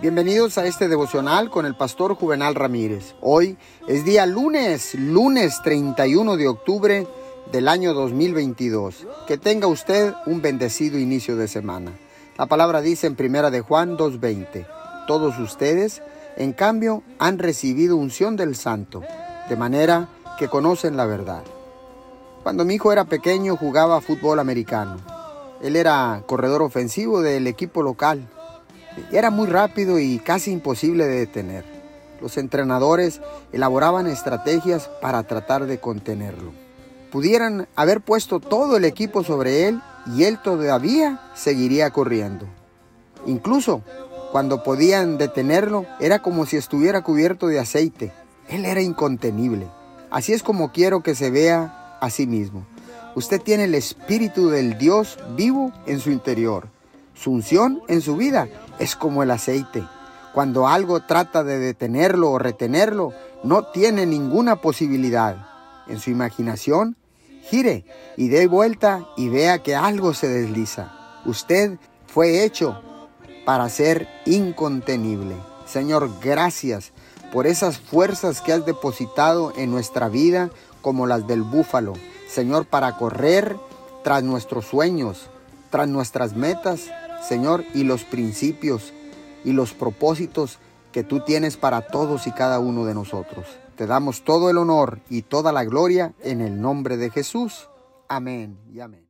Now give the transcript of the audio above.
Bienvenidos a este devocional con el pastor Juvenal Ramírez. Hoy es día lunes, lunes 31 de octubre del año 2022. Que tenga usted un bendecido inicio de semana. La palabra dice en primera de Juan 2:20, todos ustedes, en cambio, han recibido unción del santo, de manera que conocen la verdad. Cuando mi hijo era pequeño jugaba fútbol americano. Él era corredor ofensivo del equipo local era muy rápido y casi imposible de detener. Los entrenadores elaboraban estrategias para tratar de contenerlo. Pudieran haber puesto todo el equipo sobre él y él todavía seguiría corriendo. Incluso cuando podían detenerlo era como si estuviera cubierto de aceite. Él era incontenible. Así es como quiero que se vea a sí mismo. Usted tiene el espíritu del Dios vivo en su interior. Su unción en su vida es como el aceite. Cuando algo trata de detenerlo o retenerlo, no tiene ninguna posibilidad. En su imaginación, gire y dé vuelta y vea que algo se desliza. Usted fue hecho para ser incontenible. Señor, gracias por esas fuerzas que has depositado en nuestra vida como las del búfalo. Señor, para correr tras nuestros sueños, tras nuestras metas Señor, y los principios y los propósitos que tú tienes para todos y cada uno de nosotros. Te damos todo el honor y toda la gloria en el nombre de Jesús. Amén y amén.